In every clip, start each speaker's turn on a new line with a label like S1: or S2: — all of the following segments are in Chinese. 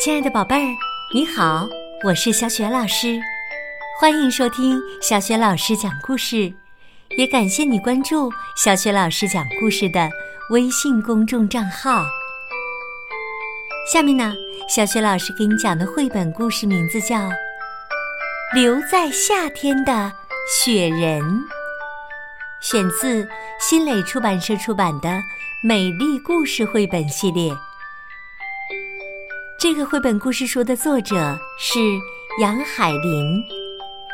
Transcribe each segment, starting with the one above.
S1: 亲爱的宝贝儿，你好，我是小雪老师，欢迎收听小雪老师讲故事，也感谢你关注小雪老师讲故事的微信公众账号。下面呢，小雪老师给你讲的绘本故事名字叫《留在夏天的雪人》，选自新蕾出版社出版的《美丽故事绘本系列》。这个绘本故事书的作者是杨海林，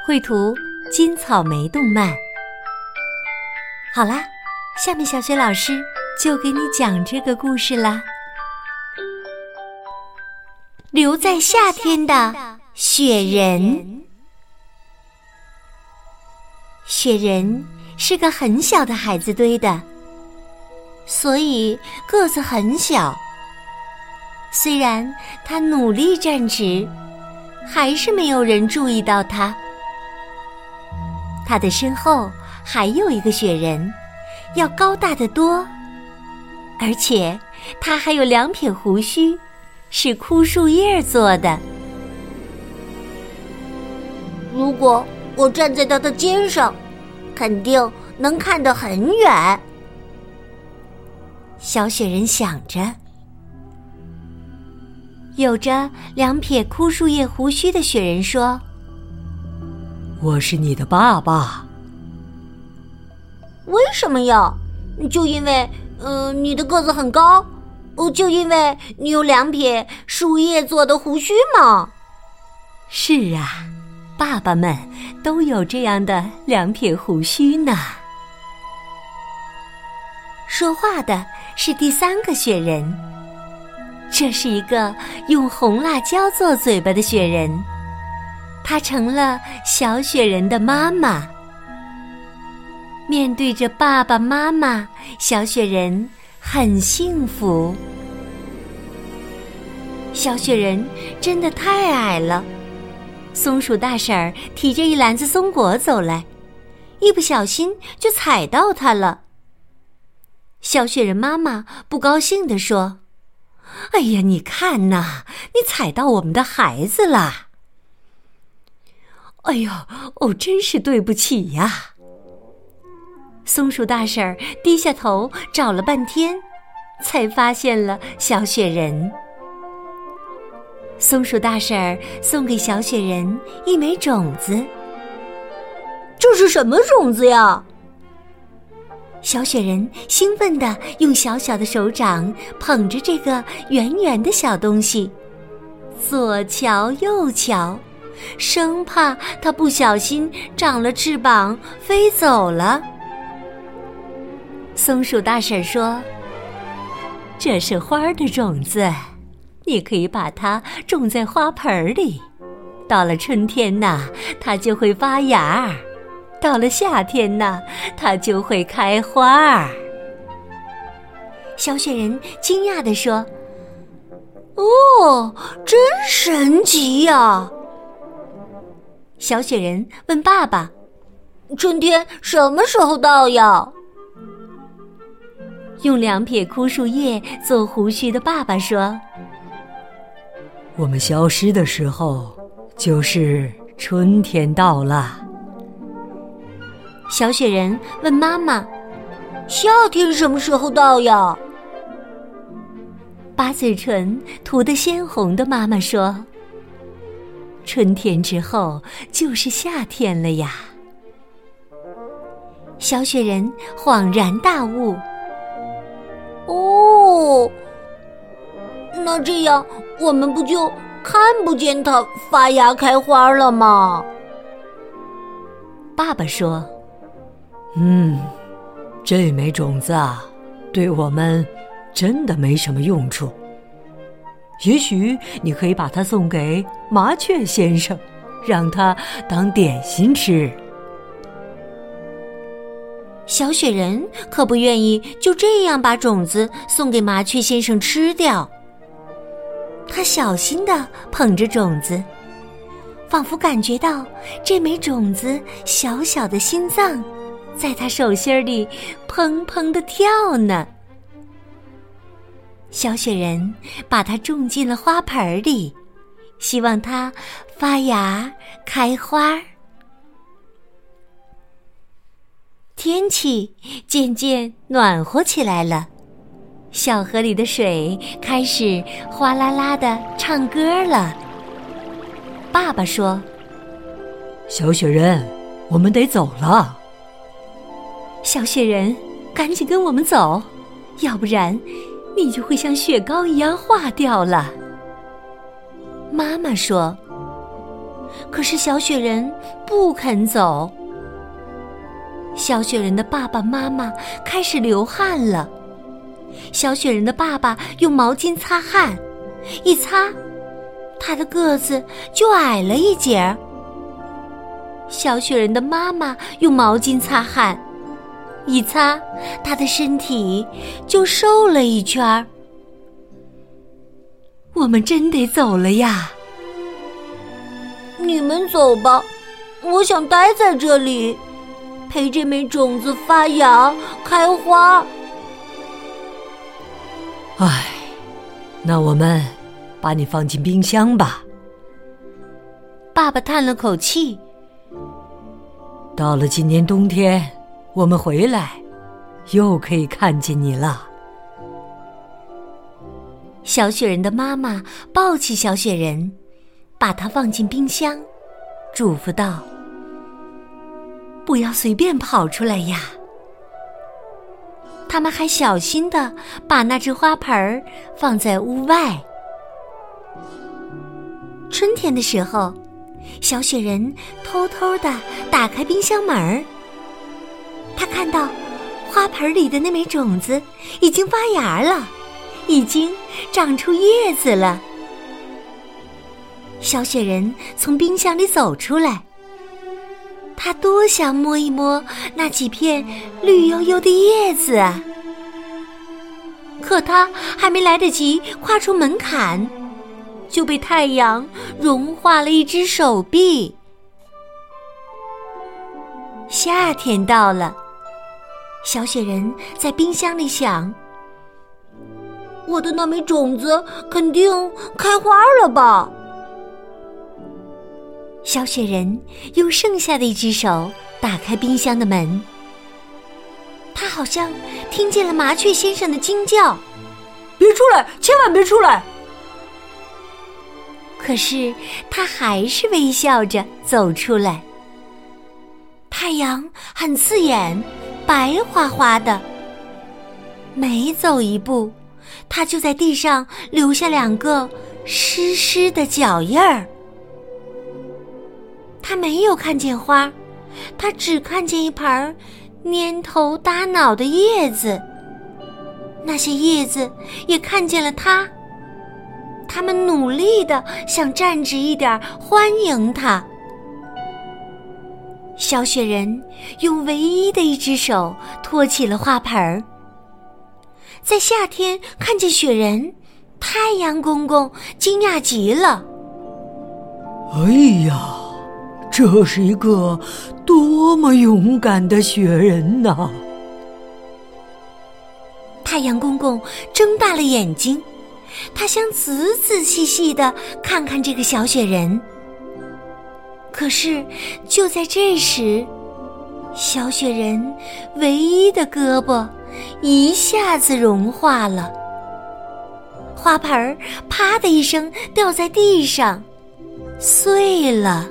S1: 绘图金草莓动漫。好啦，下面小雪老师就给你讲这个故事啦。留在夏天的雪人，雪人是个很小的孩子堆的，所以个子很小。虽然他努力站直，还是没有人注意到他。他的身后还有一个雪人，要高大得多，而且他还有两撇胡须，是枯树叶做的。
S2: 如果我站在他的肩上，肯定能看得很远。
S1: 小雪人想着。有着两撇枯树叶胡须的雪人说：“
S3: 我是你的爸爸。
S2: 为什么呀？就因为，呃，你的个子很高，哦，就因为你有两撇树叶做的胡须吗？
S1: 是啊，爸爸们都有这样的两撇胡须呢。”说话的是第三个雪人。这是一个用红辣椒做嘴巴的雪人，她成了小雪人的妈妈。面对着爸爸妈妈，小雪人很幸福。小雪人真的太矮了，松鼠大婶儿提着一篮子松果走来，一不小心就踩到它了。小雪人妈妈不高兴地说。哎呀，你看呐，你踩到我们的孩子了！哎呦，哦，真是对不起呀！松鼠大婶儿低下头找了半天，才发现了小雪人。松鼠大婶儿送给小雪人一枚种子。
S2: 这是什么种子呀？
S1: 小雪人兴奋地用小小的手掌捧着这个圆圆的小东西，左瞧右瞧，生怕它不小心长了翅膀飞走了。松鼠大婶说：“这是花的种子，你可以把它种在花盆里，到了春天呐，它就会发芽。”到了夏天呢，它就会开花儿。小雪人惊讶地说：“
S2: 哦，真神奇呀！”
S1: 小雪人问爸爸：“
S2: 春天什么时候到呀？”
S1: 用两撇枯树叶做胡须的爸爸说：“
S3: 我们消失的时候，就是春天到了。”
S1: 小雪人问妈妈：“
S2: 夏天什么时候到呀？”
S1: 把嘴唇涂得鲜红的妈妈说：“春天之后就是夏天了呀。”小雪人恍然大悟：“
S2: 哦，那这样我们不就看不见它发芽开花了吗？”
S1: 爸爸说。
S3: 嗯，这枚种子啊，对我们真的没什么用处。也许你可以把它送给麻雀先生，让他当点心吃。
S1: 小雪人可不愿意就这样把种子送给麻雀先生吃掉。他小心的捧着种子，仿佛感觉到这枚种子小小的心脏。在他手心里，砰砰的跳呢。小雪人把它种进了花盆里，希望它发芽开花。天气渐渐暖和起来了，小河里的水开始哗啦啦的唱歌了。爸爸说：“
S3: 小雪人，我们得走了。”
S1: 小雪人，赶紧跟我们走，要不然你就会像雪糕一样化掉了。妈妈说：“可是小雪人不肯走。”小雪人的爸爸妈妈开始流汗了。小雪人的爸爸用毛巾擦汗，一擦，他的个子就矮了一截儿。小雪人的妈妈用毛巾擦汗，一擦，他的身体就瘦了一圈儿。我们真得走了呀！
S2: 你们走吧，我想待在这里。陪这枚种子发芽开花。
S3: 唉，那我们把你放进冰箱吧。
S1: 爸爸叹了口气。
S3: 到了今年冬天，我们回来，又可以看见你了。
S1: 小雪人的妈妈抱起小雪人，把它放进冰箱，嘱咐道。不要随便跑出来呀！他们还小心的把那只花盆儿放在屋外。春天的时候，小雪人偷偷的打开冰箱门儿，他看到花盆里的那枚种子已经发芽了，已经长出叶子了。小雪人从冰箱里走出来。他多想摸一摸那几片绿油油的叶子啊！可他还没来得及跨出门槛，就被太阳融化了一只手臂。夏天到了，小雪人在冰箱里想：“
S2: 我的那枚种子肯定开花了吧？”
S1: 小雪人用剩下的一只手打开冰箱的门，他好像听见了麻雀先生的惊叫：“
S3: 别出来，千万别出来！”
S1: 可是他还是微笑着走出来。太阳很刺眼，白花花的。每走一步，他就在地上留下两个湿湿的脚印儿。他没有看见花，他只看见一盘蔫头耷脑的叶子。那些叶子也看见了他，他们努力的想站直一点，欢迎他。小雪人用唯一的一只手托起了花盆儿。在夏天看见雪人，太阳公公惊讶极了。
S3: 哎呀！这是一个多么勇敢的雪人呐！
S1: 太阳公公睁大了眼睛，他想仔仔细细的看看这个小雪人。可是就在这时，小雪人唯一的胳膊一下子融化了，花盆儿啪的一声掉在地上，碎了。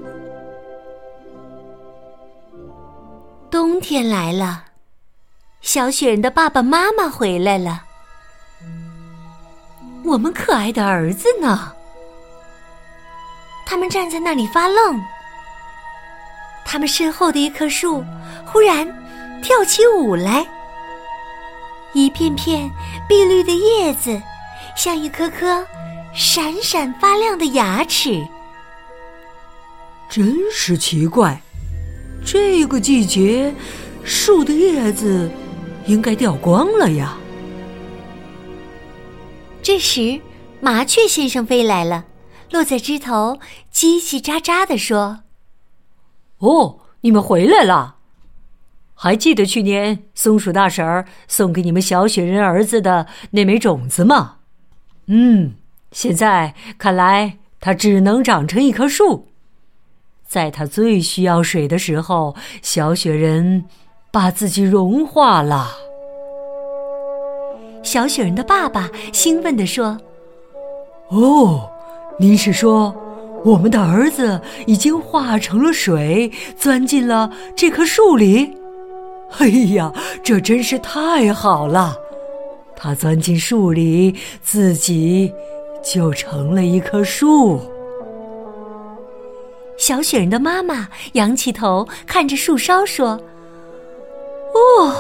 S1: 冬天来了，小雪人的爸爸妈妈回来了。我们可爱的儿子呢？他们站在那里发愣。他们身后的一棵树忽然跳起舞来，一片片碧绿的叶子像一颗颗闪闪发亮的牙齿，
S3: 真是奇怪。这个季节，树的叶子应该掉光了呀。
S1: 这时，麻雀先生飞来了，落在枝头，叽叽喳喳地说：“
S3: 哦，你们回来了！还记得去年松鼠大婶儿送给你们小雪人儿子的那枚种子吗？嗯，现在看来它只能长成一棵树。在它最需要水的时候，小雪人把自己融化了。
S1: 小雪人的爸爸兴奋地说：“
S3: 哦，您是说我们的儿子已经化成了水，钻进了这棵树里？哎呀，这真是太好了！他钻进树里，自己就成了一棵树。”
S1: 小雪人的妈妈仰起头看着树梢说：“哦，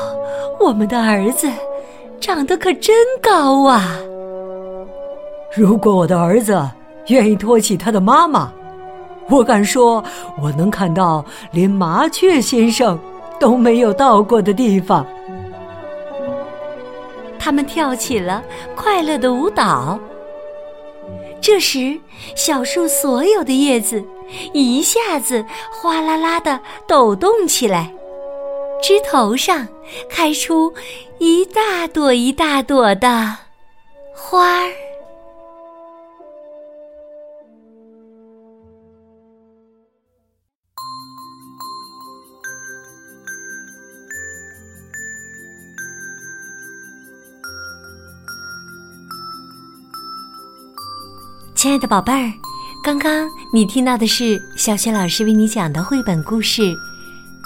S1: 我们的儿子长得可真高啊！
S3: 如果我的儿子愿意托起他的妈妈，我敢说我能看到连麻雀先生都没有到过的地方。”
S1: 他们跳起了快乐的舞蹈。这时，小树所有的叶子。一下子哗啦啦的抖动起来，枝头上开出一大朵一大朵的花儿。亲爱的宝贝儿。刚刚你听到的是小雪老师为你讲的绘本故事《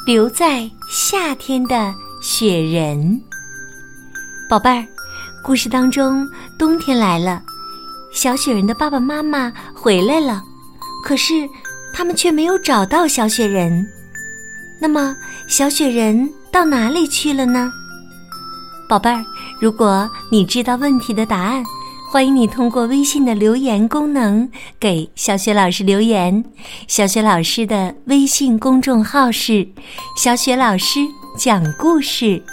S1: 留在夏天的雪人》。宝贝儿，故事当中冬天来了，小雪人的爸爸妈妈回来了，可是他们却没有找到小雪人。那么小雪人到哪里去了呢？宝贝儿，如果你知道问题的答案。欢迎你通过微信的留言功能给小雪老师留言。小雪老师的微信公众号是“小雪老师讲故事”，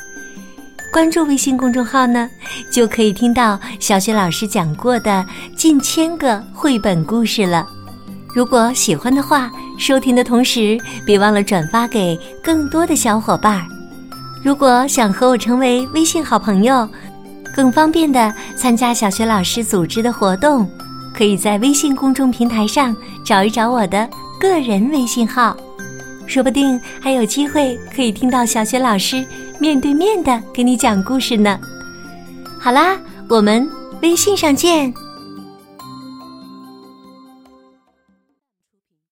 S1: 关注微信公众号呢，就可以听到小雪老师讲过的近千个绘本故事了。如果喜欢的话，收听的同时别忘了转发给更多的小伙伴。如果想和我成为微信好朋友。更方便的参加小学老师组织的活动，可以在微信公众平台上找一找我的个人微信号，说不定还有机会可以听到小学老师面对面的给你讲故事呢。好啦，我们微信上见。